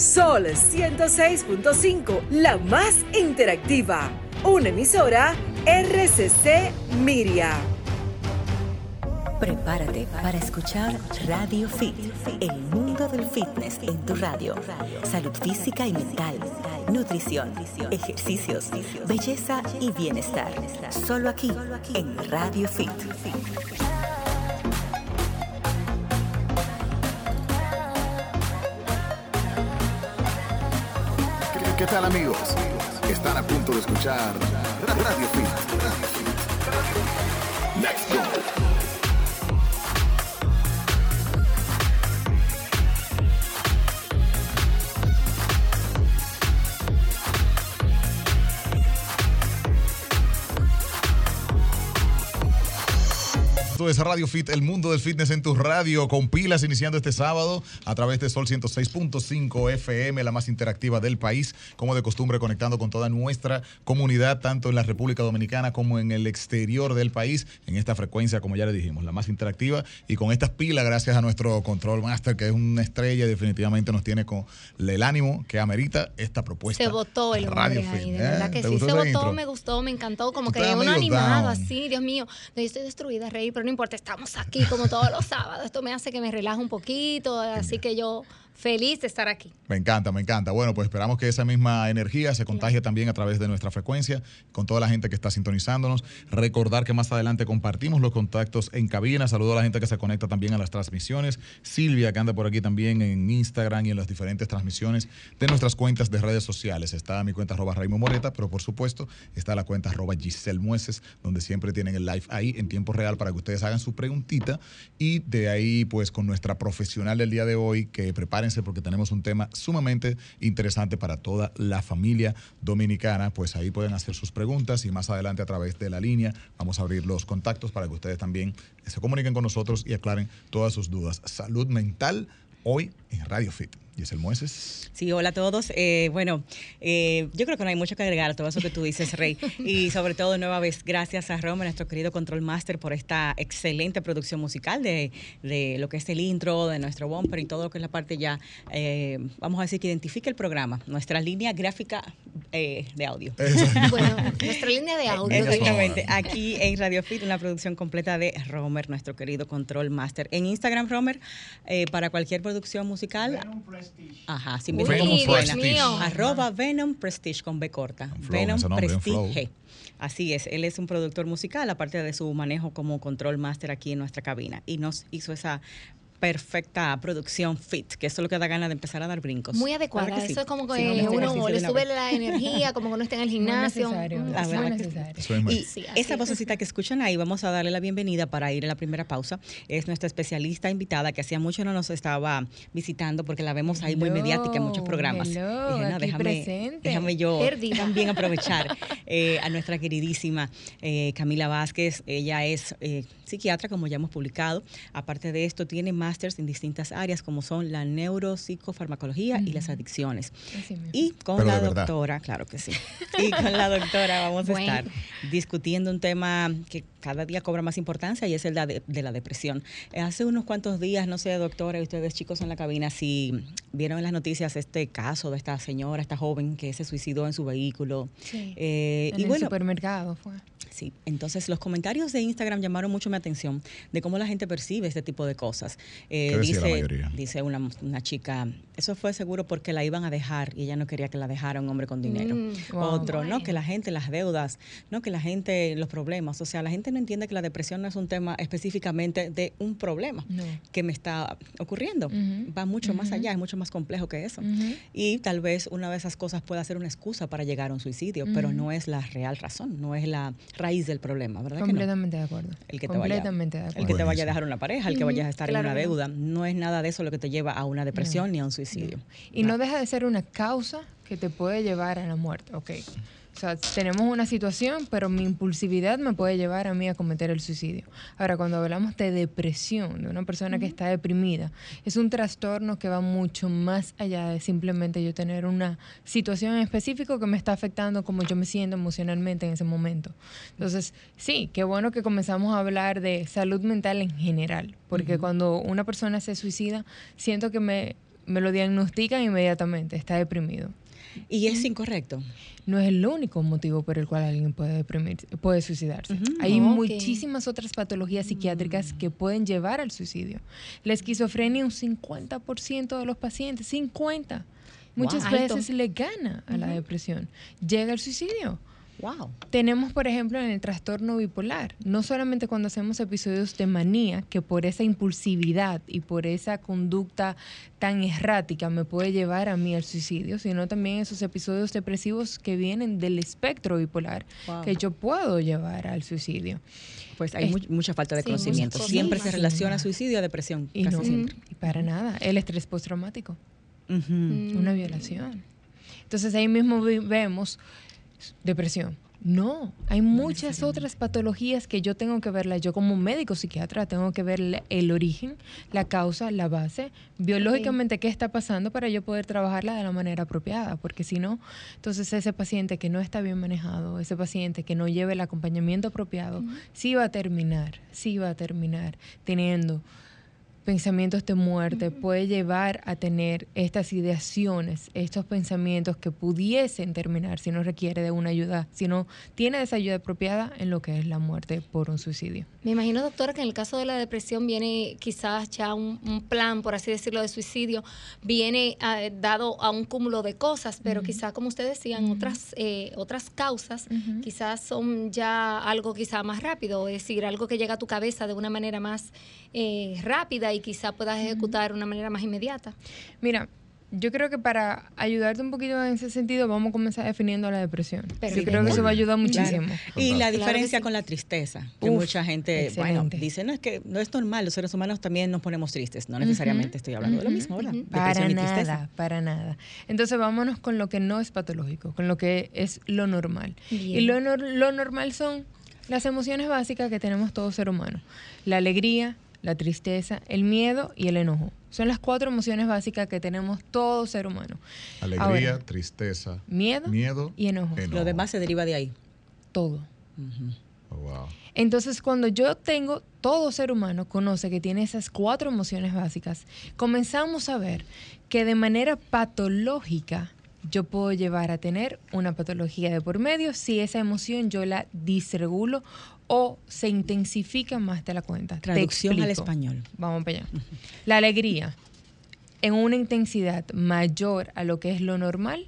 Sol 106.5, la más interactiva. Una emisora RCC Miria. Prepárate para escuchar Radio Fit, el mundo del fitness en tu radio. Salud física y mental, nutrición, ejercicios, belleza y bienestar. Solo aquí, en Radio Fit. ¿Qué tal amigos? Están a punto de escuchar Radio Fit. Let's go. Es Radio Fit, el mundo del fitness en tu radio, con pilas iniciando este sábado a través de Sol 106.5 FM, la más interactiva del país, como de costumbre conectando con toda nuestra comunidad, tanto en la República Dominicana como en el exterior del país, en esta frecuencia, como ya le dijimos, la más interactiva y con estas pilas, gracias a nuestro Control Master, que es una estrella y definitivamente nos tiene con el ánimo que amerita esta propuesta. Se votó el Radio Fit, ahí, de verdad ¿eh? que sí, se votó, me gustó, me encantó, como que uno animado así, Dios mío, yo estoy destruida, Rey, pero no importa, estamos aquí como todos los sábados. Esto me hace que me relaje un poquito, así que yo Feliz de estar aquí. Me encanta, me encanta. Bueno, pues esperamos que esa misma energía se contagie también a través de nuestra frecuencia, con toda la gente que está sintonizándonos. Recordar que más adelante compartimos los contactos en cabina. Saludo a la gente que se conecta también a las transmisiones. Silvia, que anda por aquí también en Instagram y en las diferentes transmisiones de nuestras cuentas de redes sociales. Está mi cuenta arroba Raimo Moreta, pero por supuesto está la cuenta arroba Giselle Mueces, donde siempre tienen el live ahí en tiempo real para que ustedes hagan su preguntita. Y de ahí, pues con nuestra profesional del día de hoy, que preparen porque tenemos un tema sumamente interesante para toda la familia dominicana. Pues ahí pueden hacer sus preguntas y más adelante a través de la línea vamos a abrir los contactos para que ustedes también se comuniquen con nosotros y aclaren todas sus dudas. Salud mental hoy en Radio Fit. El Mueces. Sí, hola a todos. Eh, bueno, eh, yo creo que no hay mucho que agregar a todo eso que tú dices, Rey. y sobre todo, nueva vez, gracias a Roma, nuestro querido Control Master, por esta excelente producción musical de, de, lo que es el intro, de nuestro bumper y todo lo que es la parte ya, eh, vamos a decir, que identifica el programa, nuestra línea gráfica de audio. bueno, nuestra línea de audio. Exactamente. Aquí en Radio Fit, una producción completa de Romer, nuestro querido Control Master. En Instagram, Romer, para cualquier producción musical. Venom Prestige. Ajá, sí, me Arroba Venom Prestige con B corta. Venom Prestige. Así es, él es un productor musical, aparte de su manejo como control master aquí en nuestra cabina. Y nos hizo esa perfecta producción fit, que eso es lo que da ganas de empezar a dar brincos. Muy adecuada, eso es como que uno le sube la energía, como que uno está en el gimnasio. y esa vocecita que escuchan ahí, vamos a darle la bienvenida para ir a la primera pausa. Es nuestra especialista invitada que hacía mucho no nos estaba visitando porque la vemos ahí muy mediática en muchos programas. déjame, yo también aprovechar eh, a nuestra queridísima eh, Camila Vázquez. Ella es eh, psiquiatra, como ya hemos publicado. Aparte de esto, tiene másters en distintas áreas, como son la neuropsicofarmacología y las adicciones. Y con la doctora, claro que sí. Y con la doctora vamos a estar discutiendo un tema que cada día cobra más importancia y es el de, de la depresión. Hace unos cuantos días, no sé, doctora, y ustedes chicos en la cabina, si vieron en las noticias este caso de esta señora, esta joven que se suicidó en su vehículo. Sí, eh, en y el supermercado fue. Sí, entonces los comentarios de Instagram llamaron mucho mi atención de cómo la gente percibe este tipo de cosas. Eh, dice, dice una, una, chica, eso fue seguro porque la iban a dejar y ella no quería que la dejara un hombre con dinero. Mm, Otro, no, que la gente, las deudas, no, que la gente, los problemas. O sea, la gente no entiende que la depresión no es un tema específicamente de un problema que me está ocurriendo. Va mucho más allá, es mucho más complejo que eso. Y tal vez una de esas cosas pueda ser una excusa para llegar a un suicidio, pero no es la real razón, no es la raíz del problema, ¿verdad? Completamente de acuerdo. El que, te vaya, el que te vaya a dejar una pareja, el que vayas a estar en una deuda, no es nada de eso lo que te lleva a una depresión ni a un suicidio. Y no deja de ser una causa que te puede llevar a la muerte, ok. O sea, tenemos una situación, pero mi impulsividad me puede llevar a mí a cometer el suicidio. Ahora, cuando hablamos de depresión, de una persona que está deprimida, es un trastorno que va mucho más allá de simplemente yo tener una situación en específico que me está afectando como yo me siento emocionalmente en ese momento. Entonces, sí, qué bueno que comenzamos a hablar de salud mental en general, porque cuando una persona se suicida, siento que me me lo diagnostican inmediatamente, está deprimido. ¿Y es incorrecto? No es el único motivo por el cual alguien puede deprimir, puede suicidarse. Hay muchísimas otras patologías psiquiátricas que pueden llevar al suicidio. La esquizofrenia, un 50% de los pacientes, 50, muchas veces le gana a la depresión. Llega al suicidio. Wow. Tenemos, por ejemplo, en el trastorno bipolar, no solamente cuando hacemos episodios de manía, que por esa impulsividad y por esa conducta tan errática me puede llevar a mí al suicidio, sino también esos episodios depresivos que vienen del espectro bipolar, que yo puedo llevar al suicidio. Pues hay mucha falta de conocimiento. Siempre se relaciona suicidio a depresión. Y no, para nada. El estrés postraumático. Una violación. Entonces ahí mismo vemos depresión. No, hay muchas otras patologías que yo tengo que verlas. Yo como médico psiquiatra tengo que ver el origen, la causa, la base, biológicamente qué está pasando para yo poder trabajarla de la manera apropiada, porque si no, entonces ese paciente que no está bien manejado, ese paciente que no lleve el acompañamiento apropiado, sí va a terminar, sí va a terminar teniendo pensamientos de muerte puede llevar a tener estas ideaciones, estos pensamientos que pudiesen terminar si no requiere de una ayuda, si no tiene esa ayuda apropiada en lo que es la muerte por un suicidio. Me imagino, doctora, que en el caso de la depresión viene quizás ya un, plan, por así decirlo, de suicidio, viene eh, dado a un cúmulo de cosas, pero quizás, como usted decía, otras, eh, otras causas quizás son ya algo quizás más rápido, es decir, algo que llega a tu cabeza de una manera más eh, rápida y quizá puedas ejecutar de una manera más inmediata. Mira, yo creo que para ayudarte un poquito en ese sentido, vamos a comenzar definiendo la depresión. sí, creo que eso va a ayudar muchísimo. Y la diferencia con la tristeza, que mucha gente, bueno, dice, no es que no es normal, los seres humanos también nos ponemos tristes. No necesariamente estoy hablando de lo mismo, ¿verdad? Para nada, para nada. Entonces vámonos con lo que no es patológico, con lo que es lo normal. Y lo, lo normal son las emociones básicas que tenemos todo ser humano. La alegría, la tristeza, el miedo y el enojo. Son las cuatro emociones básicas que tenemos todo ser humano. Alegría, tristeza, miedo, miedo y enojo. Lo demás se deriva de ahí. Todo. Oh, Entonces, cuando yo tengo, todo ser humano conoce que tiene esas cuatro emociones básicas, comenzamos a ver que de manera patológica yo puedo llevar a tener una patología de por medio si esa emoción yo la disregulo o se intensifica más de la cuenta. Traducción al español. Vamos para allá. La alegría en una intensidad mayor a lo que es lo normal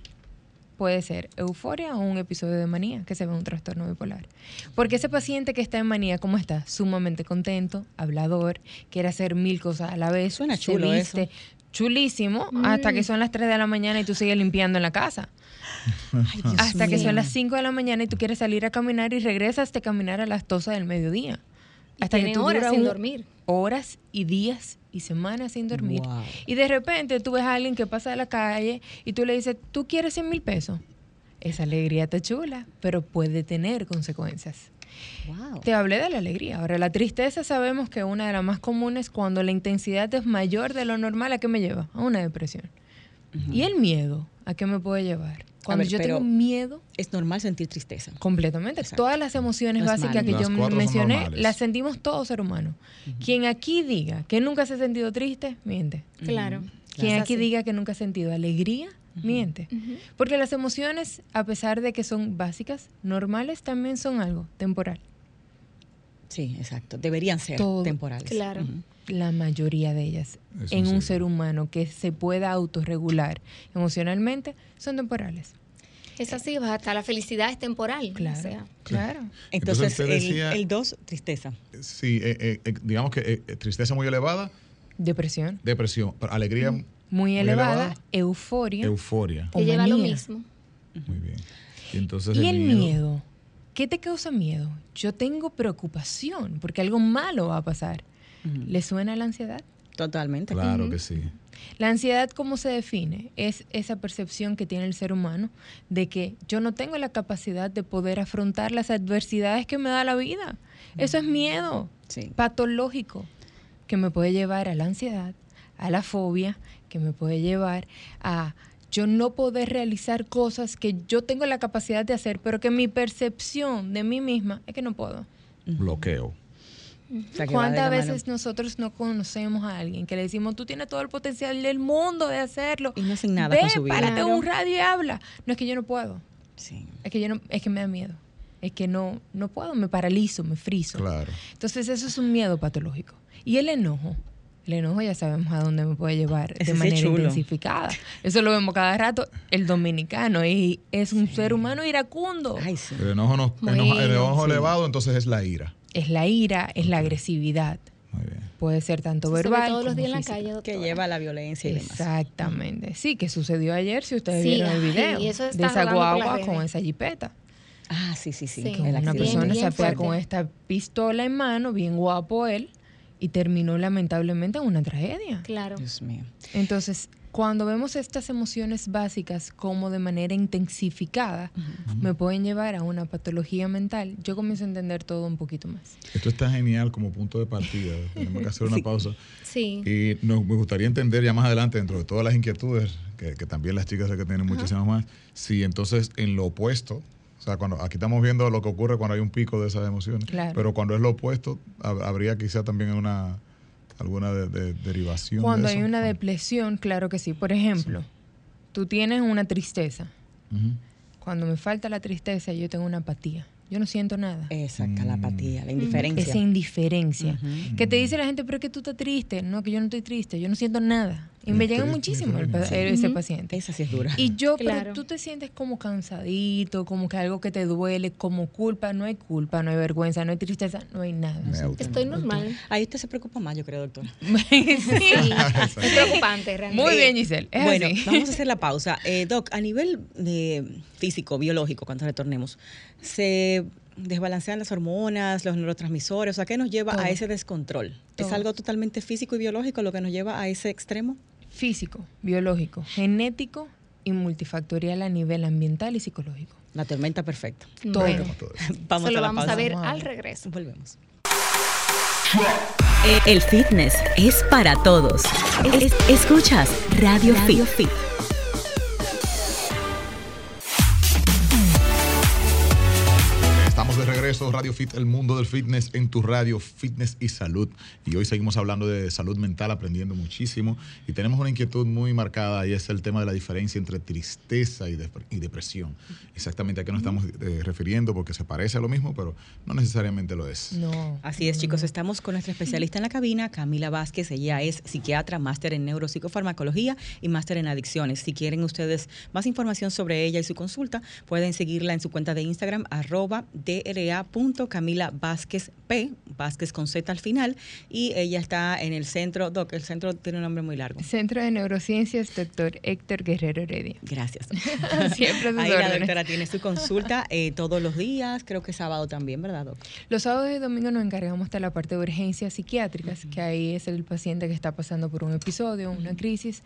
puede ser euforia o un episodio de manía, que se ve un trastorno bipolar. Porque ese paciente que está en manía, ¿cómo está? Sumamente contento, hablador, quiere hacer mil cosas a la vez. Suena chulo eso chulísimo hasta que mm. son las 3 de la mañana y tú sigues limpiando en la casa. Hasta que son las 5 de la mañana y tú quieres salir a caminar y regresas de caminar a las 12 del mediodía. hasta que tú horas sin dormir. Horas y días y semanas sin dormir. Y de repente tú ves a alguien que pasa de la calle y tú le dices, ¿tú quieres 100 mil pesos? Esa alegría está chula, pero puede tener consecuencias. Te hablé de la alegría. Ahora, la tristeza sabemos que una de las más comunes cuando la intensidad es mayor de lo normal, ¿a qué me lleva? A una depresión. ¿Y el miedo? ¿A qué me puede llevar? Cuando yo tengo miedo... Es normal sentir tristeza. Completamente. Todas las emociones básicas que yo mencioné, las sentimos todo ser humano. Quien aquí diga que nunca se ha sentido triste, miente. Claro. Quien aquí diga que nunca ha sentido alegría, miente. Porque las emociones, a pesar de que son básicas, normales, también son algo temporal. Sí, exacto. Deberían ser temporales. Claro. La mayoría de ellas en un ser humano que se pueda autorregular emocionalmente son temporales. Es así, hasta la felicidad es temporal. Claro. claro. Entonces, el 2, tristeza. Sí, eh, eh, digamos que eh, tristeza muy elevada. Depresión. Depresión. Alegría muy, elevada, euforia. Euforia. Que lleva lo mismo. Muy bien. Y, entonces el, miedo? ¿Qué te causa miedo? Yo tengo preocupación porque algo malo va a pasar. ¿Le suena la ansiedad? Totalmente. Claro que sí. La ansiedad, ¿cómo se define? Es esa percepción que tiene el ser humano de que yo no tengo la capacidad de poder afrontar las adversidades que me da la vida. Eso es miedo patológico que me puede llevar a la ansiedad, a la fobia, que me puede llevar a yo no poder realizar cosas que yo tengo la capacidad de hacer, pero que mi percepción de mí misma es que no puedo. Bloqueo. ¿Cuántas veces nosotros no conocemos a alguien que le decimos, tú tienes todo el potencial del mundo de hacerlo? Y no hacen nada con su vida. párate un radio y habla. No, es que yo no puedo. Sí. Es que yo no, es que me da miedo. Es que no, no puedo, me paralizo, me friso. Claro. Entonces eso es un miedo patológico. Y el enojo, el enojo ya sabemos a dónde me puede llevar de manera intensificada. Eso lo vemos cada rato. El dominicano y es un ser humano iracundo. El enojo, no, el enojo elevado entonces es la ira es la ira, es la agresividad. Puede ser tanto verbal. todos los días en la calle. Que lleva a la violencia y Exactamente. Sí, que sucedió ayer, si ustedes vieron el video. de esa guagua con esa jipeta. Ah, sí, sí, sí. una persona se apea con esta pistola en mano, bien guapo él, y terminó lamentablemente en una tragedia. Claro. Dios mío. Entonces, cuando vemos estas emociones básicas como de manera intensificada, me pueden llevar a una patología mental, yo comienzo a entender todo un poquito más. Esto está genial como punto de partida. Tenemos que hacer una pausa. Sí. Y nos, me gustaría entender ya más adelante, dentro de todas las inquietudes, que, también las chicas sé que tienen muchísimas más, si entonces en lo opuesto, o sea, cuando aquí estamos viendo lo que ocurre cuando hay un pico de esas emociones, pero cuando es lo opuesto, habría quizá también una alguna derivación. Cuando hay una depresión, claro que sí. Por ejemplo, tú tienes una tristeza. Cuando me falta la tristeza, yo tengo una apatía. Yo no siento nada. Exacto, la apatía, la indiferencia. Esa indiferencia. Que te dice la gente, pero es que tú estás triste. No, que yo no estoy triste, yo no siento nada. Y me llega muchísimo ese paciente. Esa sí es dura. Y yo, pero tú te sientes como cansadito, como que algo que te duele, como culpa. No hay culpa, no hay vergüenza, no hay tristeza, no hay nada. Estoy normal. Ahí usted se preocupa más, yo creo, doctora. sí, es preocupante realmente. Muy bien, Giselle. bueno, vamos a hacer la pausa. Eh, doc, a nivel de físico, biológico, cuando retornemos, se desbalancean las hormonas, los neurotransmisores, o sea, ¿qué nos lleva a ese descontrol? ¿Es algo totalmente físico y biológico lo que nos lleva a ese extremo? Físico, biológico, genético y multifactorial a nivel ambiental y psicológico. La tormenta perfecta. Todo. vamos a lo vamos a ver al regreso. Volvemos. El fitness es para todos. escuchas Radio, Radio Fit. Radio Fit, el mundo del fitness en tu radio, fitness y salud. Y hoy seguimos hablando de salud mental, aprendiendo muchísimo. Y tenemos una inquietud muy marcada y es el tema de la diferencia entre tristeza y, depresión. Exactamente a qué nos estamos eh, refiriendo, porque se parece a lo mismo, pero no necesariamente lo es. No. Así es, chicos. Estamos con nuestra especialista en la cabina, Camila Vázquez. Ella es psiquiatra, máster en neuropsicofarmacología y máster en adicciones. Si quieren ustedes más información sobre ella y su consulta, pueden seguirla en su cuenta de Instagram, arroba de Camila Vázquez P, Vázquez con Z al final, y ella está en el centro, Doc, el centro tiene un nombre muy largo. Centro de Neurociencias, doctor Héctor Guerrero Heredia. Gracias. Siempre Ahí la doctora tiene su consulta eh, todos los días, creo que sábado también, ¿verdad, Doc? Los sábados y domingos nos encargamos de la parte de urgencias psiquiátricas, que ahí es el paciente que está pasando por un episodio, una crisis.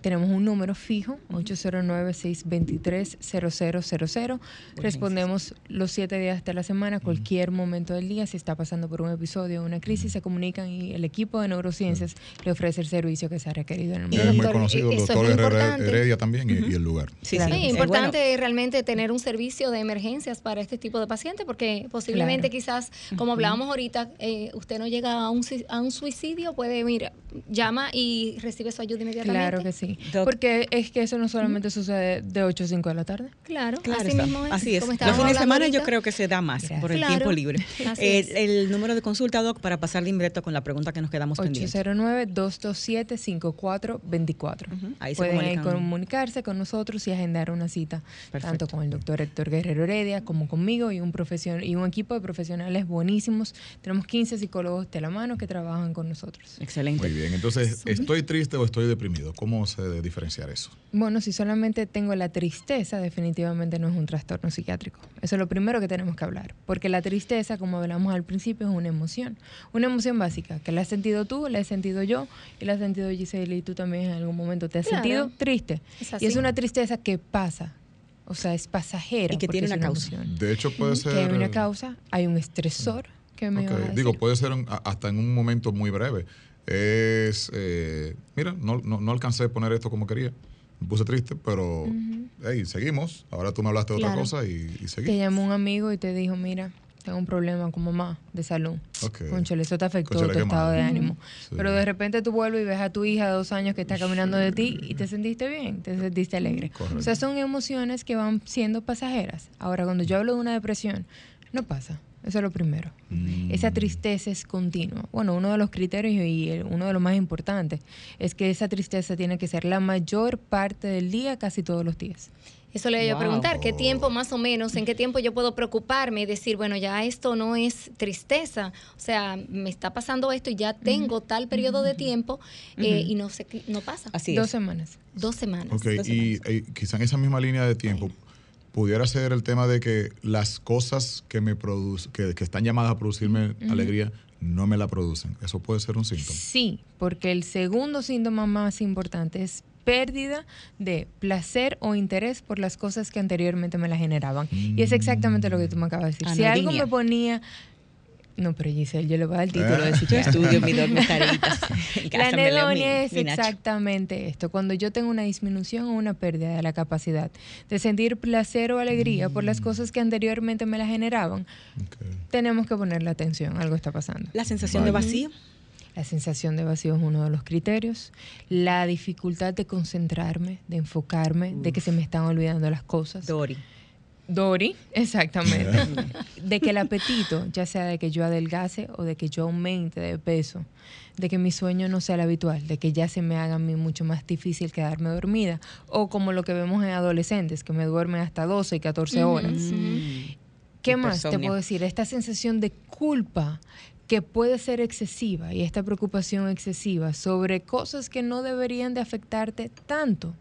Tenemos un número fijo, 809-623-0000. Respondemos los siete días hasta la semana, cualquier momento del día, si está pasando por un episodio o una crisis, se comunican y el equipo de neurociencias le ofrece el servicio que se ha requerido en el momento. Es muy conocido el doctor Heredia también y, el lugar. Sí, sí. es importante realmente tener un servicio de emergencias para este tipo de pacientes, porque posiblemente quizás, como hablábamos ahorita, eh, usted no llega a un, a un suicidio, puede, ir llama y recibe su ayuda inmediatamente. Claro que sí. porque es que eso no solamente sucede de 8 a 5 de la tarde. Claro, así mismo es. Así es. Los fines de semana yo creo que se da más por el tiempo libre. Eh, el número de consulta, Doc, para pasar de inmediato con la pregunta que nos quedamos 809-227-5424. Ahí Pueden comunicarse con nosotros y agendar una cita, tanto con el doctor Héctor Guerrero Heredia como conmigo y un, profesion y un equipo de profesionales buenísimos. Tenemos 15 psicólogos de la mano que trabajan con nosotros. Excelente. Bien, entonces, ¿estoy triste o estoy deprimido? ¿Cómo se debe diferenciar eso? Bueno, si solamente tengo la tristeza, definitivamente no es un trastorno psiquiátrico. Eso es lo primero que tenemos que hablar, porque la tristeza, como hablamos al principio, es una emoción, una emoción básica, que la has sentido tú, la he sentido yo y la has sentido Giselle y tú también en algún momento te has sentido triste. y es una tristeza que pasa, o sea, es pasajera. Y que tiene una, causa. De hecho, puede ser... Que hay una causa, hay un estresor que me Digo, puede ser hasta en un momento muy breve. Es, eh, mira, no, no, alcancé a poner esto como quería me puse triste, pero hey, seguimos. Ahora tú me hablaste de otra cosa y, y seguimos. Te llamó un amigo y te dijo, mira, tengo un problema con mamá de salud. Okay. Conchale, eso te afectó tu estado de ánimo. Pero de repente tú vuelves y ves a tu hija de dos años que está caminando de ti y te sentiste bien, te sentiste alegre. O sea, son emociones que van siendo pasajeras. Ahora, cuando yo hablo de una depresión, no pasa. Eso es lo primero. Mm. Esa tristeza es continua. Bueno, uno de los criterios y uno de los más importantes es que esa tristeza tiene que ser la mayor parte del día, casi todos los días. Eso le voy a preguntar, ¿qué tiempo más o menos, en qué tiempo yo puedo preocuparme y decir, bueno, ya esto no es tristeza, o sea, me está pasando esto y ya tengo tal periodo de tiempo eh, y no sé, no pasa. Así Dos semanas. Dos semanas. Ok, y, eh, quizá en esa misma línea de tiempo, pudiera ser el tema de que las cosas que me producen, que, están llamadas a producirme alegría, no me la producen. ¿Eso puede ser un síntoma? Sí, porque el segundo síntoma más importante es pérdida de placer o interés por las cosas que anteriormente me la generaban. Y es exactamente lo que tú me acabas de decir. Si algo me ponía no, pero Giselle, yo le voy a dar el título de Yo estudio mi dos La anedonia es exactamente esto. Cuando yo tengo una disminución o una pérdida de la capacidad de sentir placer o alegría por las mm. cosas que anteriormente me la generaban, tenemos que ponerle atención. Algo está pasando. La sensación de vacío. La sensación de vacío es uno de los criterios. La dificultad de concentrarme, de enfocarme, de que se me están olvidando las cosas. Dori. Dori, exactamente. de que el apetito, ya sea de que yo adelgase o de que yo aumente de peso, de que mi sueño no sea el habitual, de que ya se me haga a mí mucho más difícil quedarme dormida, o como lo que vemos en adolescentes, que me duermen hasta 12 y 14 horas. ¿Qué más te puedo decir? Esta sensación de culpa que puede ser excesiva y esta preocupación excesiva sobre cosas que no deberían de afectarte tanto.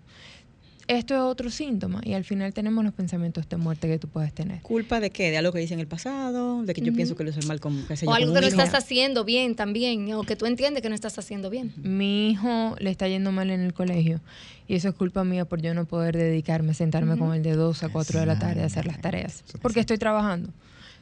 Esto es otro síntoma y al final tenemos los pensamientos de muerte que tú puedes tener. ¿Culpa de qué? ¿De algo que hice en el pasado? ¿De que yo pienso que lo hice mal con O algo que no estás haciendo bien también, o que tú entiendes que no estás haciendo bien. Mi hijo le está yendo mal en el colegio y eso es culpa mía por yo no poder dedicarme, sentarme con él de 2 a 4 de la tarde a hacer las tareas, porque estoy trabajando.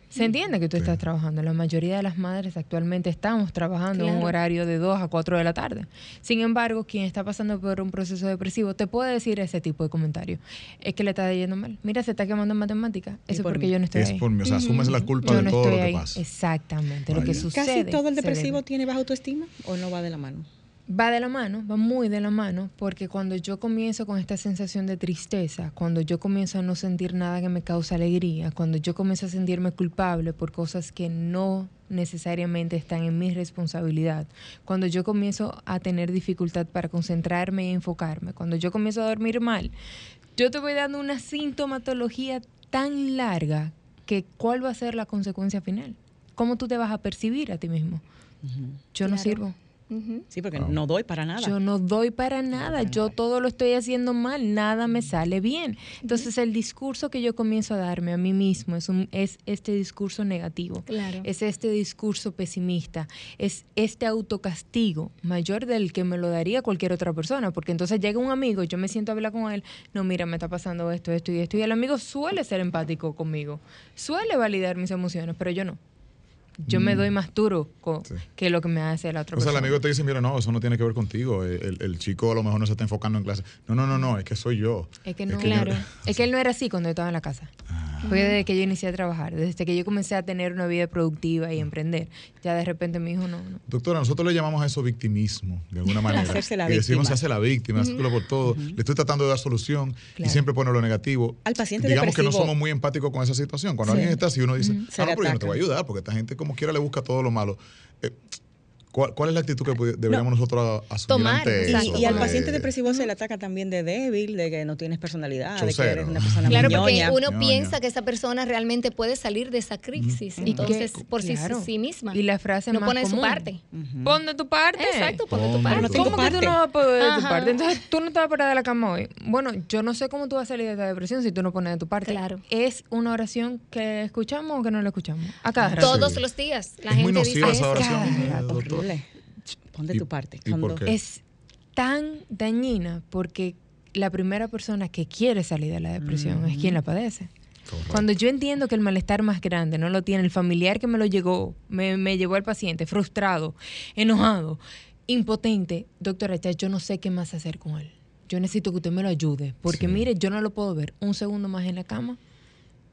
Se entiende que tú estás trabajando. La mayoría de las madres actualmente estamos trabajando en un horario de 2 a 4 de la tarde. Sin embargo, quien está pasando por un proceso depresivo te puede decir ese tipo de comentario. Es que le está yendo mal. Mira, se está quemando en matemáticas. Eso es porque yo no estoy es ahí. Por mí. O sea, asumes la culpa de todo lo que pasa. Exactamente. Lo que sucede. ¿Casi todo el depresivo tiene baja autoestima o no va de la mano? Va de la mano, va muy de la mano, porque cuando yo comienzo con esta sensación de tristeza, cuando yo comienzo a no sentir nada que me cause alegría, cuando yo comienzo a sentirme culpable por cosas que no necesariamente están en mi responsabilidad, cuando yo comienzo a tener dificultad para concentrarme y enfocarme, cuando yo comienzo a dormir mal, yo te voy dando una sintomatología tan larga que cuál va a ser la consecuencia final. ¿Cómo tú te vas a percibir a ti mismo? Yo no sirvo. Sí, porque no doy para nada. Yo no doy para nada, yo todo lo estoy haciendo mal, nada me sale bien. Entonces el discurso que yo comienzo a darme a mí mismo es, un, es este discurso negativo, es este discurso pesimista, es este autocastigo mayor del que me lo daría cualquier otra persona, porque entonces llega un amigo, yo me siento a hablar con él, no, mira, me está pasando esto, esto y esto, y el amigo suele ser empático conmigo, suele validar mis emociones, pero yo no yo me doy mm. más duro que lo que me hace la otra persona. O sea, el amigo te dice, mira, no, eso no tiene que ver contigo. El, el, chico a lo mejor no se está enfocando en clase. No, no, no, no, es que soy yo. Es que no, claro. es que él no era así cuando yo estaba en la casa. Ah. Fue desde que yo inicié a trabajar, desde que yo comencé a tener una vida productiva y emprender. Ya de repente mi hijo no. Doctora, nosotros le llamamos a eso victimismo, de alguna manera. Hacerse la y decimos, se hace la víctima, uh por todo. Le estoy tratando de dar solución y siempre pone lo negativo. Al paciente Digamos que no somos muy empáticos con esa situación. Cuando alguien está así, uno dice, ah, no, pero yo no te voy a ayudar, porque esta gente como quiera le busca todo lo malo. Eh, ¿Cuál, es la actitud que deberíamos nosotros asumir Tomar, ante eso? Y, al paciente depresivo se le ataca también de débil, de que no tienes personalidad, de que eres una persona Claro, porque uno piensa que esa persona realmente puede salir de esa crisis, entonces por sí, misma. Y la frase no pone su parte. Pon de tu parte. Exacto, pon de tu parte. ¿Cómo que tú no vas a poner de tu parte? Entonces tú no te vas a parar de la cama hoy. Bueno, yo no sé cómo tú vas a salir de esta depresión si tú no pones de tu parte. Claro. Es una oración que escuchamos o que no la escuchamos. Acá. Todos los días. La es gente muy nociva esa oración. Pon de tu parte. Es tan dañina porque la primera persona que quiere salir de la depresión es quien la padece. Cuando yo entiendo que el malestar más grande no lo tiene el familiar que me lo llegó, me, llevó al paciente frustrado, enojado, impotente, doctora, ya yo no sé qué más hacer con él. Yo necesito que usted me lo ayude, porque mire, yo no lo puedo ver un segundo más en la cama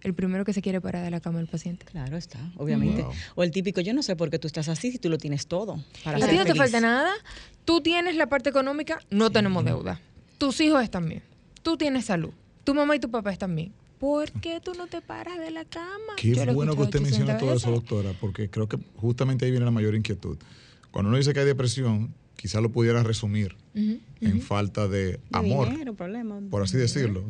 el primero que se quiere parar de la cama el paciente. Claro está, obviamente. O el típico, yo no sé por qué tú estás así si tú lo tienes todo. Para a ti no te falta nada, tú tienes la parte económica, no tenemos deuda. Tus hijos están bien, tú tienes salud, tu mamá y tu papá están bien. ¿Por qué tú no te paras de la cama? Qué bueno que usted menciona todo eso, doctora, porque creo que justamente ahí viene la mayor inquietud. Cuando uno dice que hay depresión, quizá lo pudiera resumir en falta de, amor, por así decirlo.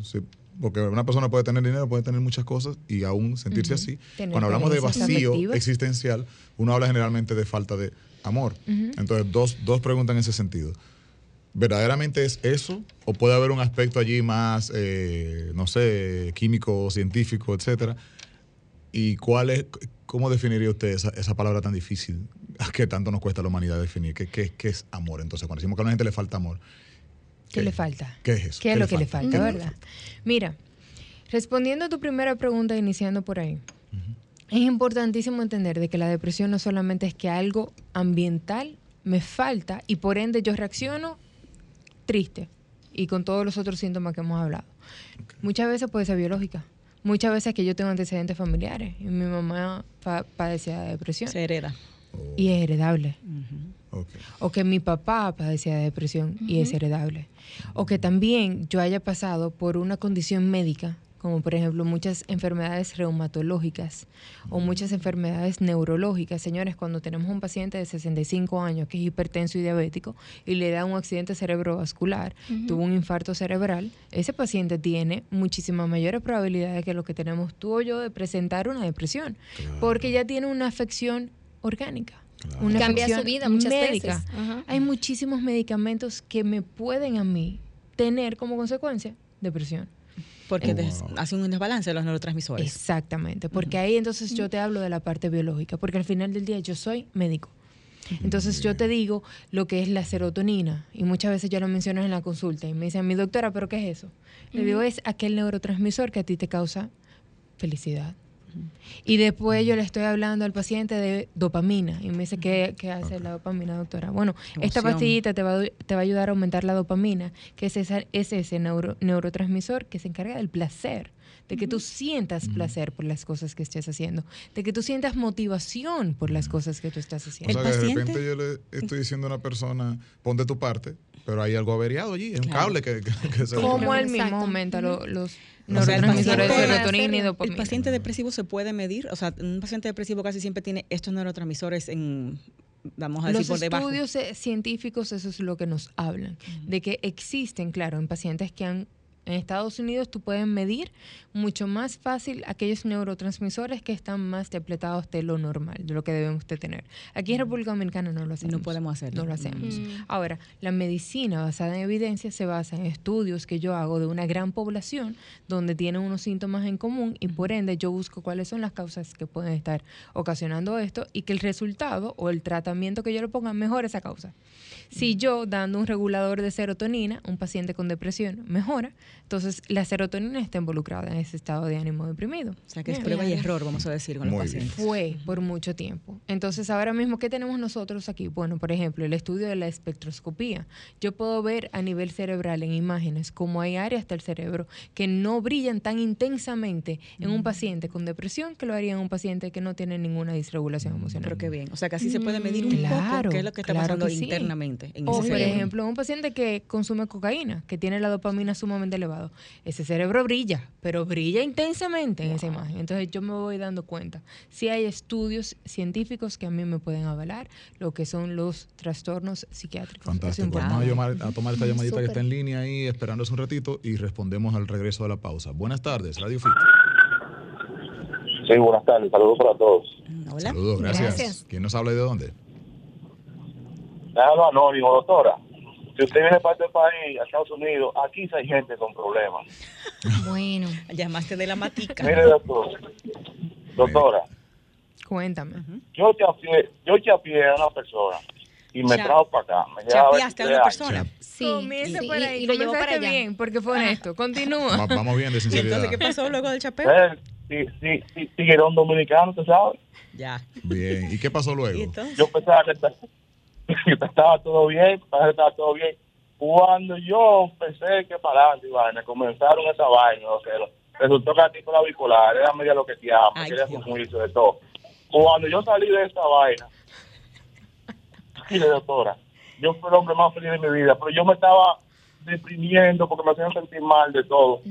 Porque una persona puede tener dinero, puede tener muchas cosas y aún sentirse así. Cuando hablamos de vacío existencial, uno habla generalmente de falta de amor. Entonces, dos, dos preguntas en ese sentido. ¿Verdaderamente es eso? ¿O puede haber un aspecto allí más, eh, no sé, químico, científico, etcétera? ¿Y cuál es, cómo definiría usted esa, palabra tan difícil que tanto nos cuesta a la humanidad definir? ¿Qué, qué, es amor? Entonces, cuando decimos que a la gente le falta amor, ¿qué, le falta? ¿Qué es eso? ¿Qué, es lo que le falta, verdad? Mira, respondiendo a tu primera pregunta, iniciando por ahí, es importantísimo entender de que la depresión no solamente es que algo ambiental me falta y por ende yo reacciono triste y con todos los otros síntomas que hemos hablado. Muchas veces puede ser biológica. Muchas veces que yo tengo antecedentes familiares y mi mamá padecía de depresión. Se hereda. Y es heredable. O que mi papá padecía de depresión y es heredable. O que también yo haya pasado por una condición médica como por ejemplo muchas enfermedades reumatológicas o muchas enfermedades neurológicas. Señores, cuando tenemos un paciente de 65 años que es hipertenso y diabético y le da un accidente cerebrovascular, tuvo un infarto cerebral, ese paciente tiene muchísimas mayores probabilidades que lo que tenemos tú o yo de presentar una depresión, porque ya tiene una afección orgánica. Una Cambia su vida muchas médica. Hay muchísimos medicamentos que me pueden a mí tener como consecuencia depresión. Porque oh, hace un desbalance de los neurotransmisores. Exactamente, porque ahí entonces yo te hablo de la parte biológica, porque al final del día yo soy médico. Entonces yo te digo lo que es la serotonina y muchas veces ya lo mencionas en la consulta y me dicen, mi doctora, ¿pero qué es eso? Le digo, es aquel neurotransmisor que a ti te causa felicidad, y después yo le estoy hablando al paciente de dopamina y me dice, ¿qué, hace la dopamina, doctora? Bueno, esta pastillita te va, te va a ayudar a aumentar la dopamina, que es, esa, es ese neurotransmisor que se encarga del placer de que tú sientas placer por las cosas que estés haciendo, de que tú sientas motivación por las cosas que tú estás haciendo. O sea, de repente yo le estoy diciendo a una persona, pon de tu parte, pero hay algo averiado allí, un cable que, se... Como al mismo aumenta los no, el, paciente, el paciente depresivo se puede medir, o sea, un paciente depresivo casi siempre tiene estos neurotransmisores en vamos a decir Los estudios científicos eso es lo que nos hablan, de que existen, claro, en pacientes que han en Estados Unidos tú puedes medir mucho más fácil aquellos neurotransmisores que están más depletados de lo normal, de lo que debemos de tener. Aquí en República Dominicana no lo hacemos. No podemos hacerlo. No lo hacemos. Mm. Ahora, la medicina basada en evidencia se basa en estudios que yo hago de una gran población donde tienen unos síntomas en común y por ende yo busco cuáles son las causas que pueden estar ocasionando esto y que el resultado o el tratamiento que yo le ponga mejore esa causa. Si yo dando un regulador de serotonina, un paciente con depresión mejora, entonces la serotonina está involucrada en ese estado de ánimo deprimido. O sea que es prueba y error, vamos a decir, con los pacientes. Fue por mucho tiempo. Entonces ahora mismo, ¿qué tenemos nosotros aquí? Bueno, por ejemplo, el estudio de la espectroscopía. Yo puedo ver a nivel cerebral en imágenes cómo hay áreas del cerebro que no brillan tan intensamente en un paciente con depresión que lo haría en un paciente que no tiene ninguna disregulación emocional. Pero qué bien. O sea que así se puede medir un claro, poco qué es lo que está pasando internamente. En o, por ejemplo, un paciente que consume cocaína, que tiene la dopamina sumamente elevada ese cerebro brilla, pero brilla intensamente en esa imagen. Entonces yo me voy dando cuenta. Si hay estudios científicos que a mí me pueden avalar lo que son los trastornos psiquiátricos. Fantástico. Vamos a, tomar esta llamadita que está en línea ahí, esperándose un ratito y respondemos al regreso de la pausa. Buenas tardes, Radio Fit. Sí, buenas tardes. Saludos para todos. Hola. Saludos, gracias. ¿Quién nos habla y de dónde? Déjalo anónimo, doctora. Si usted viene para este país, a Estados Unidos, aquí hay gente con problemas. Bueno. Llamaste de la matica. Mire, doctor, doctora. Cuéntame. Yo chapié, yo chapié a una persona y me trajo para acá. Me ¿Chapiaste a una persona? Sí. Comienza por ahí. Y lo llevó para allá. bien, porque fue honesto. Continúa. vamos bien de sinceridad. entonces qué pasó luego del chapeo? Sí, sí, sí, tiguerón dominicano, ¿tú sabes? Ya. Bien. ¿Y qué pasó luego? Yo pensaba que estaba todo bien, estaba todo bien. Cuando yo pensé que para adelante, me comenzaron esa vaina, resultó que la bipolar, era media lo que te ama, quería un juicio de todo. Cuando yo salí de esta vaina, doctora, yo fui el hombre más feliz de mi vida, pero yo me estaba deprimiendo porque me hacían sentir mal de todo.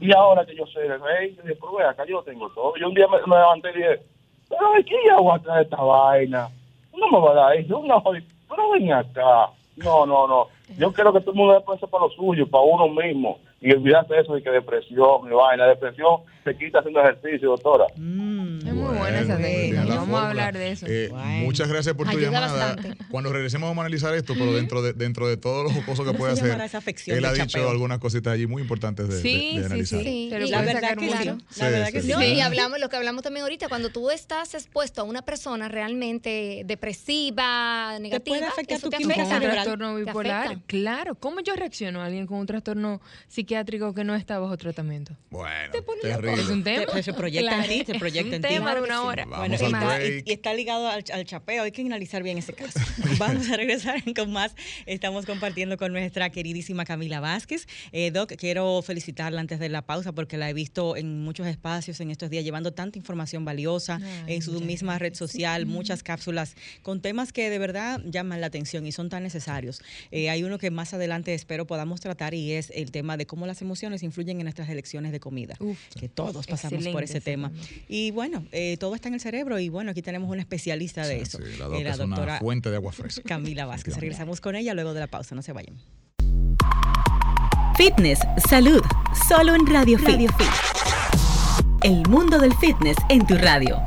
Y ahora que yo soy el rey, yo dije, pero acá yo tengo todo. Yo un día me, levanté y dije, pero ¿de qué traer esta vaina? No me va a dar eso, no, pero ven acá. No, no, no. Yo quiero que todo el mundo después para lo suyo, para uno mismo. Y olvidarse de eso de que depresión, mi vaina. Depresión se quita haciendo ejercicio, doctora. Mm, es muy buena esa técnica. Vamos a hablar de eso. Eh, muchas gracias por tu llamada. Cuando regresemos vamos a analizar esto, pero dentro de dentro de todos los jocosos que puede hacer, él ha dicho algunas cositas allí muy importantes de, sí, analizar. Sí, sí, La verdad que sí. La verdad que sí. y hablamos, lo que hablamos también ahorita, cuando tú estás expuesto a una persona realmente depresiva, negativa, te puede afectar tu química trastorno bipolar. Claro. ¿Cómo yo reacciono a alguien con un trastorno psiquiátrico que no está bajo tratamiento? Bueno, es un tema. Se, proyecta en ti, se proyecta en ti. Un tema de una hora. Bueno, y, está ligado al, chapeo. Hay que analizar bien ese caso. Vamos a regresar con más. Estamos compartiendo con nuestra queridísima Camila Vázquez. Eh, Doc, quiero felicitarla antes de la pausa porque la he visto en muchos espacios en estos días llevando tanta información valiosa en su misma red social, muchas cápsulas con temas que de verdad llaman la atención y son tan necesarios. Eh, hay uno que más adelante espero podamos tratar y es el tema de cómo las emociones influyen en nuestras elecciones de comida. que todos pasamos por ese tema. Y bueno, eh, todo está en el cerebro y bueno, aquí tenemos una especialista de eso. la, eh, doctora fuente de agua fresca. Camila Vázquez. Regresamos con ella luego de la pausa, no se vayan. Fitness, salud, solo en Radio, Radio Fit. El mundo del fitness en tu radio.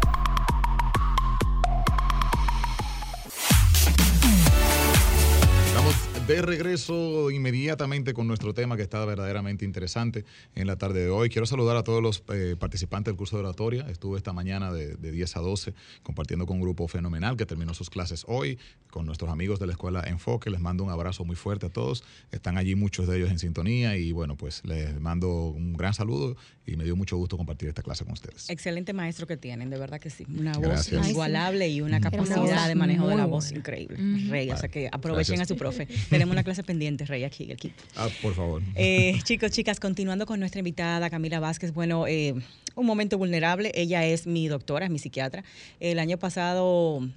De regreso inmediatamente con nuestro tema que está verdaderamente interesante en la tarde de hoy. Quiero saludar a todos los eh, participantes del curso de oratoria. Estuve esta mañana de, 10 a 12 compartiendo con un grupo fenomenal que terminó sus clases hoy, con nuestros amigos de la escuela Enfoque. Les mando un abrazo muy fuerte a todos. Están allí muchos de ellos en sintonía y bueno, pues les mando un gran saludo y me dio mucho gusto compartir esta clase con ustedes. Excelente maestro que tienen, de verdad que sí. Una voz inigualable y una capacidad de manejo de la voz increíble. Rey, o sea que aprovechen a su profe. Tenemos una clase pendiente, Rey, aquí el equipo. Ah, por favor. Eh, chicos, chicas, continuando con nuestra invitada Camila Vázquez, bueno, eh, un momento vulnerable. Ella es mi doctora, es mi psiquiatra. El año pasado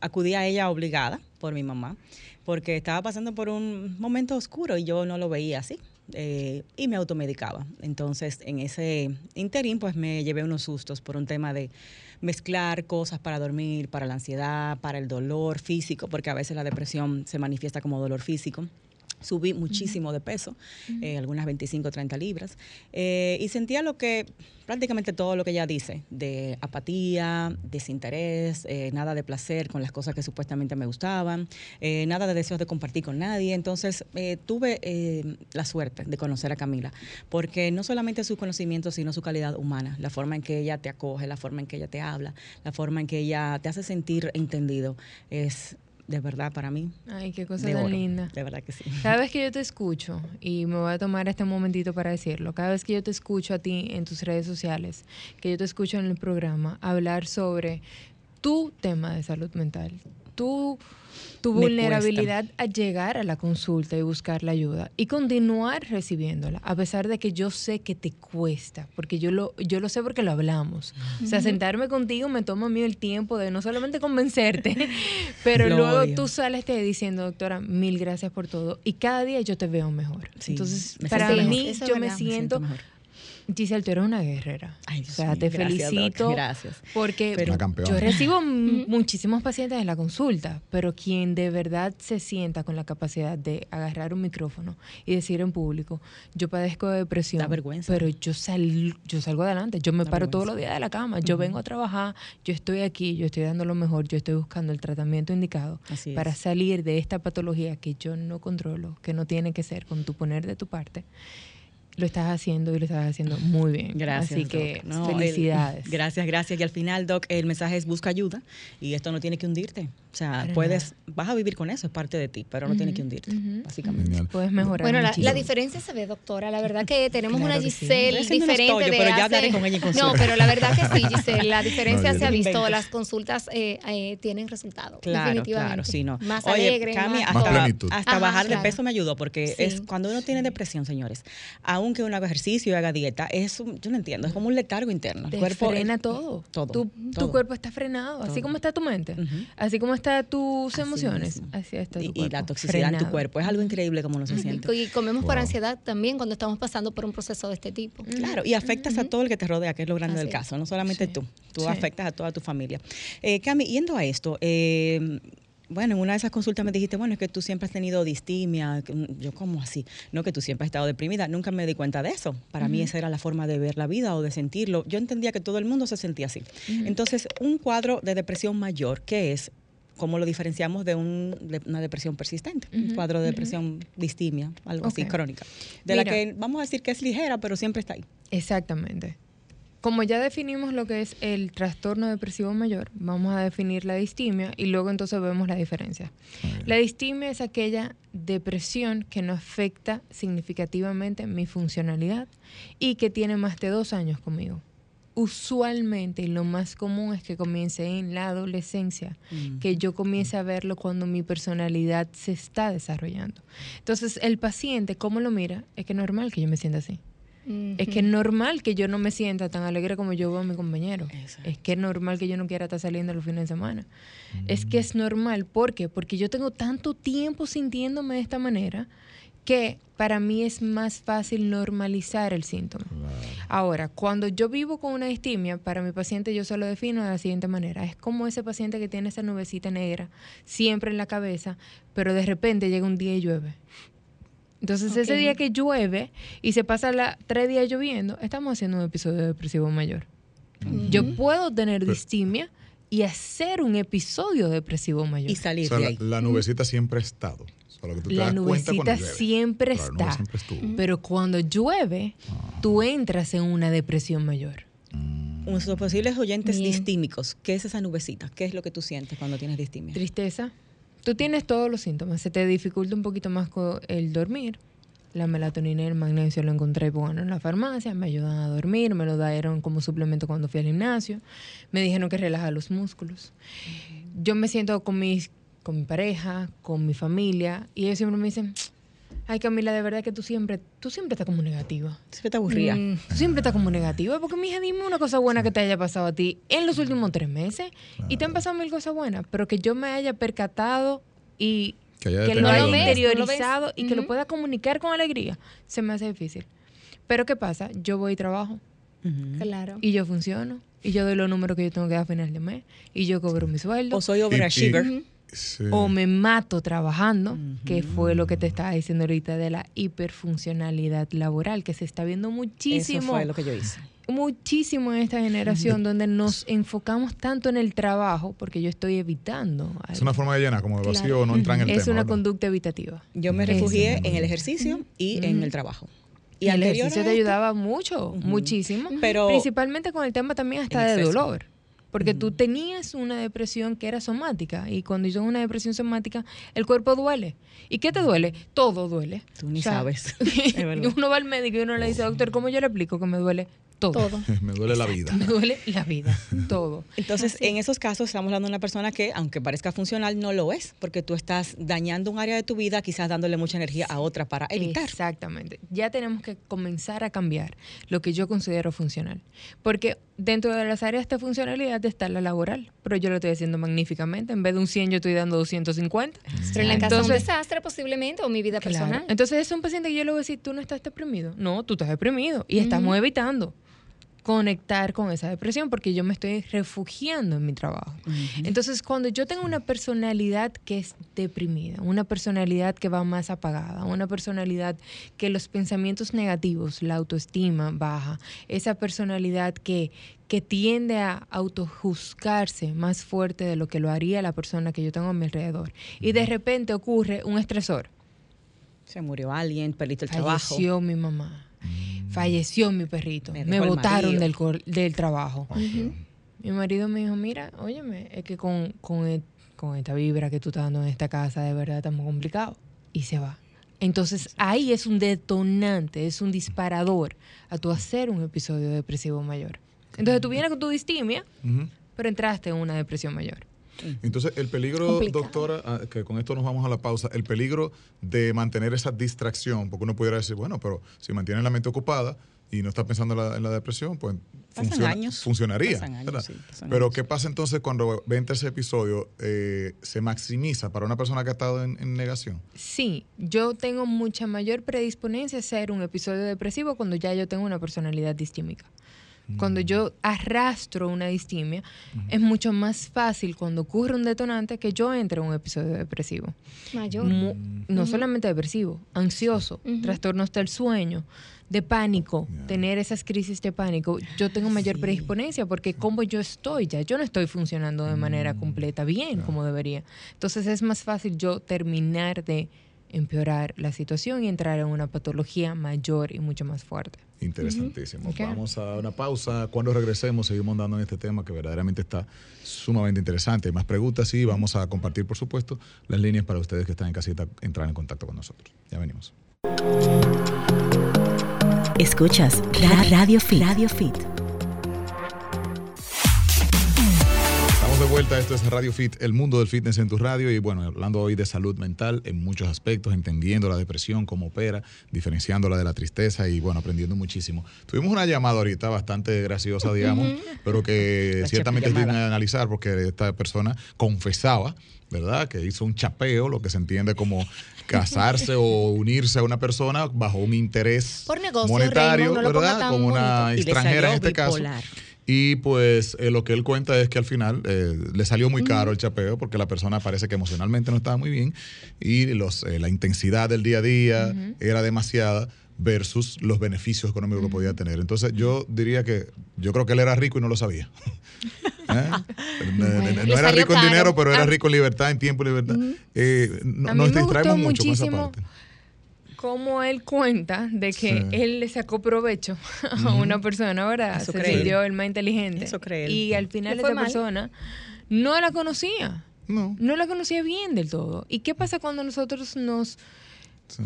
acudí a ella obligada por mi mamá, porque estaba pasando por un momento oscuro y yo no lo veía así. Eh, y me automedicaba. Entonces, en ese interín, pues me llevé unos sustos por un tema de mezclar cosas para dormir, para la ansiedad, para el dolor físico, porque a veces la depresión se manifiesta como dolor físico subí muchísimo de peso, eh, algunas 25, 30 libras, eh, y sentía lo que, prácticamente todo lo que ella dice, de apatía, desinterés, eh, nada de placer con las cosas que supuestamente me gustaban, nada de deseos de compartir con nadie. Entonces tuve la suerte de conocer a Camila, porque no solamente su conocimiento, sino su calidad humana, la forma en que ella te acoge, la forma en que ella te habla, la forma en que ella te hace sentir entendido, es de verdad para mí. Ay, qué cosa tan linda. De verdad que sí. Cada vez que yo te escucho, y me voy a tomar este momentito para decirlo, cada vez que yo te escucho a ti en tus redes sociales, que yo te escucho en el programa hablar sobre tu tema de salud mental, tu tu vulnerabilidad a llegar a la consulta y buscar la ayuda y continuar recibiéndola, a pesar de que yo sé que te cuesta, porque yo lo, yo lo sé porque lo hablamos. O sea, sentarme contigo me toma a mí el tiempo de no solamente convencerte, pero luego tú sales te diciendo, doctora, mil gracias por todo, y cada día yo te veo mejor. Entonces, para mí, yo me siento Giselle, tú eres una guerrera. o sea, te felicito. gracias. Porque yo recibo muchísimos pacientes en la consulta, pero quien de verdad se sienta con la capacidad de agarrar un micrófono y decir en público, yo padezco de depresión, da vergüenza. pero yo, sal, yo salgo adelante, yo me paro todos los días de la cama, yo vengo a trabajar, yo estoy aquí, yo estoy dando lo mejor, yo estoy buscando el tratamiento indicado para salir de esta patología que yo no controlo, que no tiene que ser con tu poner de tu parte lo estás haciendo y lo estás haciendo muy bien. Gracias. Así que felicidades. gracias, gracias. Y al final, Doc, el mensaje es busca ayuda y esto no tiene que hundirte. O sea, puedes, vas a vivir con eso, es parte de ti, pero no tiene que hundirte, básicamente. Puedes mejorar. Bueno, la, diferencia se ve, doctora. La verdad que tenemos una Giselle diferente. de pero ya hablaré con ella en No, pero la verdad que sí, Giselle. La diferencia se ha visto. Las consultas eh, eh, tienen resultado. Claro, definitivamente. claro, sí, no. Más alegre, hasta, hasta bajar de peso me ayudó, porque es cuando uno tiene depresión, señores, a aunque uno haga ejercicio y haga dieta, es yo no entiendo, es como un letargo interno. El cuerpo frena todo. Todo tu, tu, cuerpo está frenado, así como está tu mente, así como están tus emociones, así está tu y, y, la toxicidad en tu cuerpo. Es algo increíble como uno se siente. Y comemos por ansiedad también cuando estamos pasando por un proceso de este tipo. Claro, y afectas a todo el que te rodea, que es lo grande del caso, no solamente tú, tú afectas a toda tu familia. Eh, Cami, yendo a esto, eh, bueno, en una de esas consultas me dijiste, bueno, es que tú siempre has tenido distimia. Yo, ¿cómo así? No, que tú siempre has estado deprimida. Nunca me di cuenta de eso. Para mí esa era la forma de ver la vida o de sentirlo. Yo entendía que todo el mundo se sentía así. Entonces, un cuadro de depresión mayor, ¿qué es? ¿Cómo lo diferenciamos de, una depresión persistente? un cuadro de depresión distimia, algo así, crónica. De la que vamos a decir que es ligera, pero siempre está ahí. Exactamente. Como ya definimos lo que es el trastorno depresivo mayor, vamos a definir la distimia y luego entonces vemos la diferencia. La distimia es aquella depresión que no afecta significativamente mi funcionalidad y que tiene más de dos años conmigo. Usualmente lo más común es que comience en la adolescencia, mm. que yo comience a verlo cuando mi personalidad se está desarrollando. Entonces, el paciente, ¿cómo lo mira? Es que es normal que yo me sienta así. Es que es normal que yo no me sienta tan alegre como yo veo a mi compañero. Es que es normal que yo no quiera estar saliendo los fines de semana. Es que es normal. ¿Por qué? Porque yo tengo tanto tiempo sintiéndome de esta manera que para mí es más fácil normalizar el síntoma. Ahora, cuando yo vivo con una distimia, para mi paciente yo se lo defino de la siguiente manera. Es como ese paciente que tiene esa nubecita negra siempre en la cabeza, pero de repente llega un día y llueve. Entonces, ese día que llueve y se pasa la, tres días lloviendo, estamos haciendo un episodio depresivo mayor. Yo puedo tener distimia y hacer un episodio depresivo mayor. Y salir de ahí. La, nubecita siempre ha estado. la nubecita siempre está. pero cuando llueve, ah. tú entras en una depresión mayor. Mm. Nuestros posibles oyentes distímicos, ¿qué es esa nubecita? ¿Qué es lo que tú sientes cuando tienes distimia? Tristeza, Tú tienes todos los síntomas. Se te dificulta un poquito más el dormir. La melatonina y el magnesio lo encontré bueno en la farmacia, me ayudan a dormir, me lo dieron como suplemento cuando fui al gimnasio, me dijeron que relaja los músculos. Yo me siento con, mis, con mi pareja, con mi familia, y ellos siempre me dicen, Ay, Camila, de verdad que tú siempre, tú siempre estás como negativa. Siempre te aburría. Mm, tú siempre estás como negativa. Porque, mija, dime una cosa buena que te haya pasado a ti en los últimos tres meses. Y te han pasado mil cosas buenas, pero que yo me haya percatado y que, lo haya interiorizado y que lo pueda comunicar con alegría, se me hace difícil. Pero ¿qué pasa? Yo voy y trabajo. Claro. Y yo funciono. Y yo doy los números que yo tengo que dar a final de mes. Y yo cobro mi sueldo. O soy overachiever o me mato trabajando, que fue lo que te estaba diciendo ahorita de la hiperfuncionalidad laboral, que se está viendo muchísimo. Eso fue lo que yo hice. Muchísimo en esta generación donde nos enfocamos tanto en el trabajo, porque yo estoy evitando. Es una forma de llenar, como de vacío, no entra en el es una conducta evitativa. Yo me refugié en el ejercicio y en el trabajo. Y, el ejercicio te ayudaba mucho, muchísimo, pero principalmente con el tema también hasta de dolor. Porque tú tenías una depresión que era somática y cuando yo tengo una depresión somática, el cuerpo duele. ¿Y qué te duele? Todo duele. Tú ni sabes. uno va al médico y uno le dice, doctor, ¿cómo yo le explico que me duele? Todo. me duele la vida. Me duele la vida, todo. Entonces, en esos casos estamos hablando de una persona que, aunque parezca funcional, no lo es, porque tú estás dañando un área de tu vida, quizás dándole mucha energía a otra para evitar. Exactamente. Ya tenemos que comenzar a cambiar lo que yo considero funcional. Porque dentro de las áreas de funcionalidad está la laboral, pero yo lo estoy haciendo magníficamente. En vez de un 100, yo estoy dando 250. Pero en la casa un desastre posiblemente, o mi vida personal. Entonces es un paciente que yo le voy a decir, tú no estás deprimido. No, tú estás deprimido y estamos evitando conectar con esa depresión porque yo me estoy refugiando en mi trabajo. Entonces, cuando yo tengo una personalidad que es deprimida, una personalidad que va más apagada, una personalidad que los pensamientos negativos, la autoestima baja, esa personalidad que, que tiende a autojuzgarse más fuerte de lo que lo haría la persona que yo tengo a mi alrededor. Y de repente ocurre un estresor. Se murió alguien, perdiste el trabajo. Falleció mi mamá falleció mi perrito, me, botaron del, del trabajo. Mi marido me dijo, mira, óyeme, es que con, con, e, con esta vibra que tú estás dando en esta casa, de verdad está muy complicado. Y se va. Entonces ahí es un detonante, es un disparador a tu hacer un episodio depresivo mayor. Entonces tú vienes con tu distimia, pero entraste en una depresión mayor. Entonces, el peligro, doctora, ah, que con esto nos vamos a la pausa, el peligro de mantener esa distracción, porque uno pudiera decir, bueno, pero si mantiene la mente ocupada, y no está pensando en la, depresión, pues funcionaría. Pero ¿qué pasa entonces cuando ven ese episodio? Eh, ¿Se maximiza para una persona que ha estado en, negación? Sí, yo tengo mucha mayor predisponencia a ser un episodio depresivo cuando ya yo tengo una personalidad distímica. Cuando mm. yo arrastro una distimia, es mucho más fácil cuando ocurre un detonante que yo entre en un episodio depresivo. Mayor. no solamente depresivo, ansioso, trastornos del sueño, de pánico, tener esas crisis de pánico, yo tengo mayor predisponencia porque como yo estoy ya, yo no estoy funcionando de manera mm, completa bien como debería. Entonces es más fácil yo terminar de empeorar la situación y entrar en una patología mayor y mucho más fuerte. Interesantísimo. Vamos a una pausa. Cuando regresemos seguimos dando en este tema que verdaderamente está sumamente interesante. Hay más preguntas y vamos a compartir, por supuesto, las líneas para ustedes que están en casita entrar en contacto con nosotros. Ya venimos. Escuchas Radio Fit. Radio Fit. Vuelta, esto es Radio Fit, el mundo del fitness en tu radio y bueno, hablando hoy de salud mental en muchos aspectos, entendiendo la depresión, cómo opera, diferenciándola de la tristeza y bueno, aprendiendo muchísimo. Tuvimos una llamada ahorita bastante graciosa, digamos, pero que ciertamente tiene que analizar porque esta persona confesaba ¿verdad? Que hizo un chapeo, lo que se entiende como casarse o unirse a una persona bajo un interés monetario, ¿verdad? Como una extranjera en este caso. Y pues eh, lo que él cuenta es que al final eh, le salió muy caro el chapeo porque la persona parece que emocionalmente no estaba muy bien y los, eh, la intensidad del día a día era demasiada versus los beneficios económicos que podía tener. Entonces yo diría que yo creo que él era rico y no lo sabía. no, era rico en dinero, pero era ah. rico en libertad, en tiempo y libertad. nos distraemos mucho con esa parte como él cuenta de que él le sacó provecho a una persona, ¿verdad? Eso Se dio el más inteligente. Eso cree Y al final esa persona no la conocía. No. No la conocía bien del todo. ¿Y qué pasa cuando nosotros nos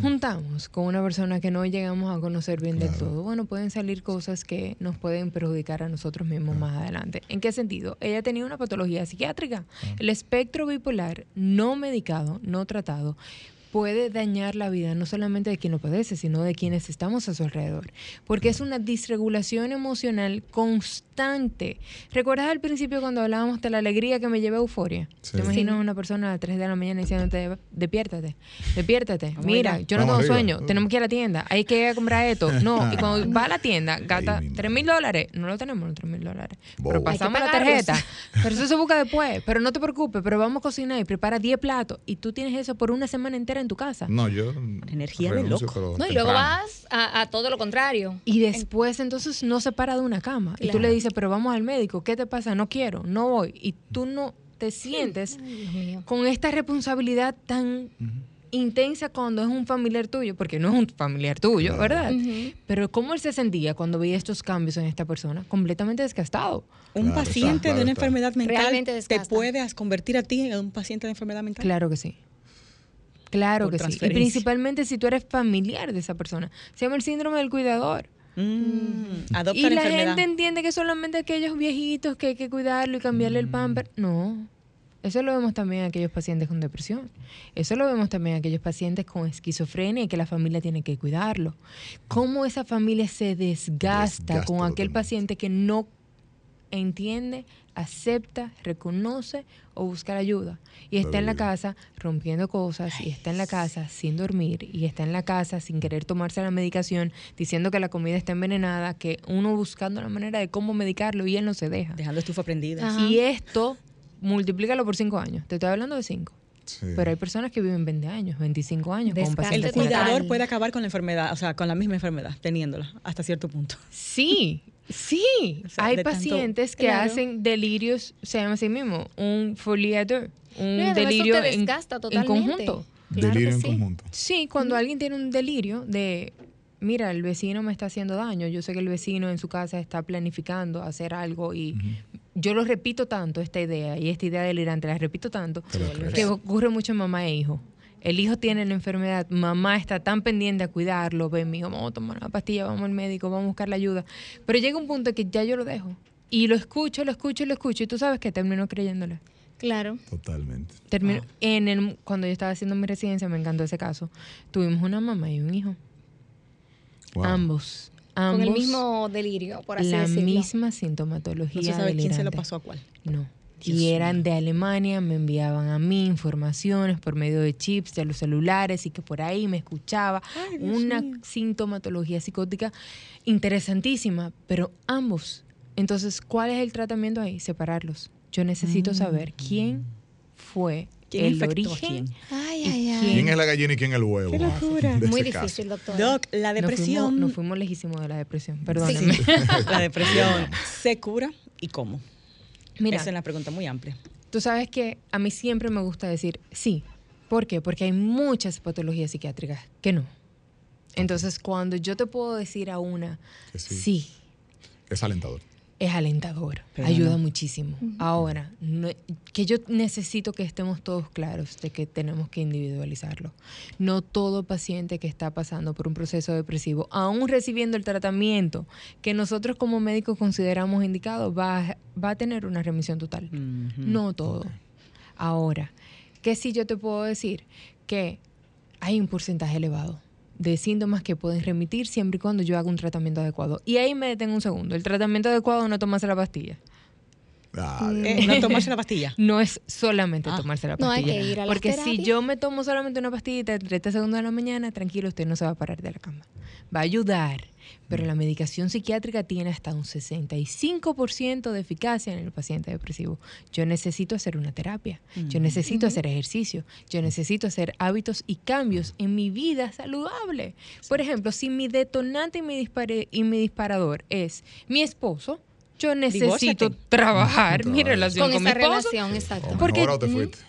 juntamos con una persona que no llegamos a conocer bien del todo? Bueno, pueden salir cosas que nos pueden perjudicar a nosotros mismos más adelante. ¿En qué sentido? Ella tenía una patología psiquiátrica. El espectro bipolar no medicado, no tratado, puede dañar la vida no solamente de quien lo padece, sino de quienes estamos a su alrededor, porque es una disregulación emocional constante. ¿Recuerdas al principio cuando hablábamos de la alegría que me lleva a euforia? Te imaginas a una persona a las 3 de la mañana diciéndote, despiértate, despiértate, mira, yo no tengo sueño, tenemos que ir a la tienda, hay que comprar esto. No, y cuando va a la tienda, gasta 3 mil dólares, no lo tenemos los 3 mil dólares, pero pasamos la tarjeta, pero eso se busca después, pero no te preocupes, pero vamos a cocinar y prepara 10 platos. Y tú tienes eso por una semana entera en tu casa. No, yo. Energía de loco. No, y luego vas a, todo lo contrario. Y después entonces no se para de una cama. Y tú le dices, pero vamos al médico, ¿qué te pasa? No quiero, no voy. Y tú no te sientes con esta responsabilidad tan intensa cuando es un familiar tuyo, porque no es un familiar tuyo, ¿verdad? Pero ¿cómo él se sentía cuando veía estos cambios en esta persona? Completamente desgastado. Un paciente de una enfermedad mental te puedes convertir a ti en un paciente de enfermedad mental. Claro que sí. Claro que sí. Y principalmente si tú eres familiar de esa persona. Se llama el síndrome del cuidador. Mm, y la, gente entiende que solamente aquellos viejitos que hay que cuidarlo y cambiarle el pamper. No. Eso lo vemos también en aquellos pacientes con depresión. Eso lo vemos también en aquellos pacientes con esquizofrenia y que la familia tiene que cuidarlo. Cómo esa familia se desgasta, con aquel paciente que no entiende, acepta, reconoce o busca ayuda. Y está en la casa rompiendo cosas, y está en la casa sin dormir, y está en la casa sin querer tomarse la medicación, diciendo que la comida está envenenada, que uno buscando la manera de cómo medicarlo y él no se deja. Dejando estufa prendida. Y esto, multiplícalo por cinco años. Te estoy hablando de cinco. Pero hay personas que viven 20 años, 25 años con pacientes. El cuidador puede acabar con la enfermedad, o sea, con la misma enfermedad, teniéndola hasta cierto punto. Sí, Sí, hay pacientes que hacen delirios, se llama así mismo, un foliador, un delirio en, conjunto. delirio en conjunto. Sí, cuando alguien tiene un delirio de, mira, el vecino me está haciendo daño, yo sé que el vecino en su casa está planificando hacer algo y yo lo repito tanto, esta idea, y esta idea delirante, la repito tanto, que ocurre mucho en mamá e hijo el hijo tiene la enfermedad, mamá está tan pendiente a cuidarlo, ven, mi hijo, vamos a tomar una pastilla, vamos al médico, vamos a buscar la ayuda. Pero llega un punto que ya yo lo dejo. Y lo escucho, lo escucho, lo escucho, y tú sabes que termino creyéndole. Claro. Totalmente. en el, cuando yo estaba haciendo mi residencia, me encantó ese caso. Tuvimos una mamá y un hijo. Ambos. Ambos. Con el mismo delirio, por así la decirlo. La misma sintomatología. No se sabe quién se lo pasó a cuál. No. Y eran de Alemania, me enviaban a mí informaciones por medio de chips de los celulares y que por ahí me escuchaba una sintomatología psicótica interesantísima, pero ambos. Entonces, ¿cuál es el tratamiento ahí? Separarlos. Yo necesito saber mm. quién fue el origen. ¿Quién es la gallina y quién el huevo? Qué locura. Muy difícil, doctor. Doc, la depresión. Nos fuimos, lejísimos de la depresión, perdóname. la depresión se cura y cómo. Mira, esa es una pregunta muy amplia. Tú sabes que a mí siempre me gusta decir sí. ¿Por qué? Porque hay muchas patologías psiquiátricas que no. Entonces, cuando yo te puedo decir a una sí es alentador es alentador, ayuda muchísimo. Ahora, que yo necesito que estemos todos claros de que tenemos que individualizarlo. No todo paciente que está pasando por un proceso depresivo, aún recibiendo el tratamiento que nosotros como médicos consideramos indicado, va, va a tener una remisión total. No todo. Ahora, que si yo te puedo decir que hay un porcentaje elevado de síntomas que pueden remitir siempre y cuando yo haga un tratamiento adecuado. Y ahí me detengo un segundo. El tratamiento adecuado no tomarse la pastilla. Eh, no tomarse la pastilla. No es solamente ah. tomarse la pastilla. No hay que ir a Porque si yo me tomo solamente una pastillita de 30 segundos de la mañana, tranquilo, usted no se va a parar de la cama. Va a ayudar, pero la medicación psiquiátrica tiene hasta un 65% de eficacia en el paciente depresivo. Yo necesito hacer una terapia, yo necesito hacer ejercicio, yo necesito hacer hábitos y cambios en mi vida saludable. Por ejemplo, si mi detonante y mi, y mi disparador es mi esposo, yo necesito trabajar mi relación con, mi relación, exacto. Porque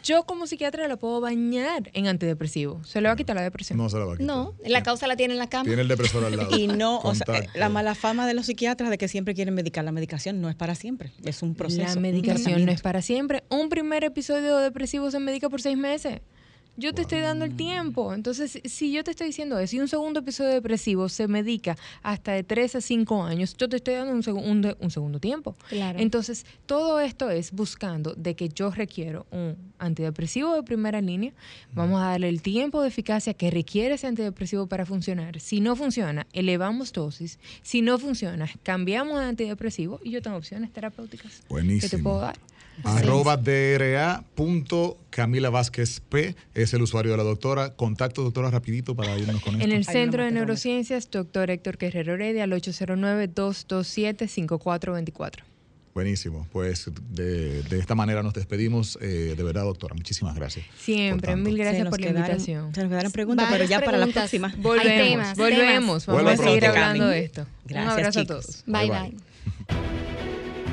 yo como psiquiatra la puedo bañar en antidepresivo. ¿Se le va a quitar la depresión? No se la va a quitar. No, la causa la tiene en la cama. Tiene el depresor al lado. Y no, o sea, la mala fama de los psiquiatras de que siempre quieren medicar. La medicación no es para siempre, es un proceso. La medicación no es para siempre. Un primer episodio depresivo se medica por seis meses. Yo te estoy dando el tiempo. Entonces, si yo te estoy diciendo eso y un segundo episodio depresivo se medica hasta de 3 a 5 años, yo te estoy dando un, segundo, un segundo tiempo. Claro. Entonces, todo esto es buscando de que yo requiero un antidepresivo de primera línea. Vamos a darle el tiempo de eficacia que requiere ese antidepresivo para funcionar. Si no funciona, elevamos dosis. Si no funciona, cambiamos de antidepresivo y yo tengo opciones terapéuticas Buenísimo. que te puedo dar. Arroba DRA punto Camila Vázquez P es el usuario de la doctora. Contacto, doctora, rapidito para irnos con esto. En el Centro de Neurociencias, doctor Héctor Guerrero Heredia, al 809-227-5424. Buenísimo. Pues de, esta manera nos despedimos. Eh, de verdad, doctora, muchísimas gracias. Siempre, mil gracias por la invitación. Se nos quedaron preguntas, pero ya para la próxima. Volvemos, volvemos. Vamos a seguir hablando de esto. Gracias, Un abrazo a todos. bye. bye.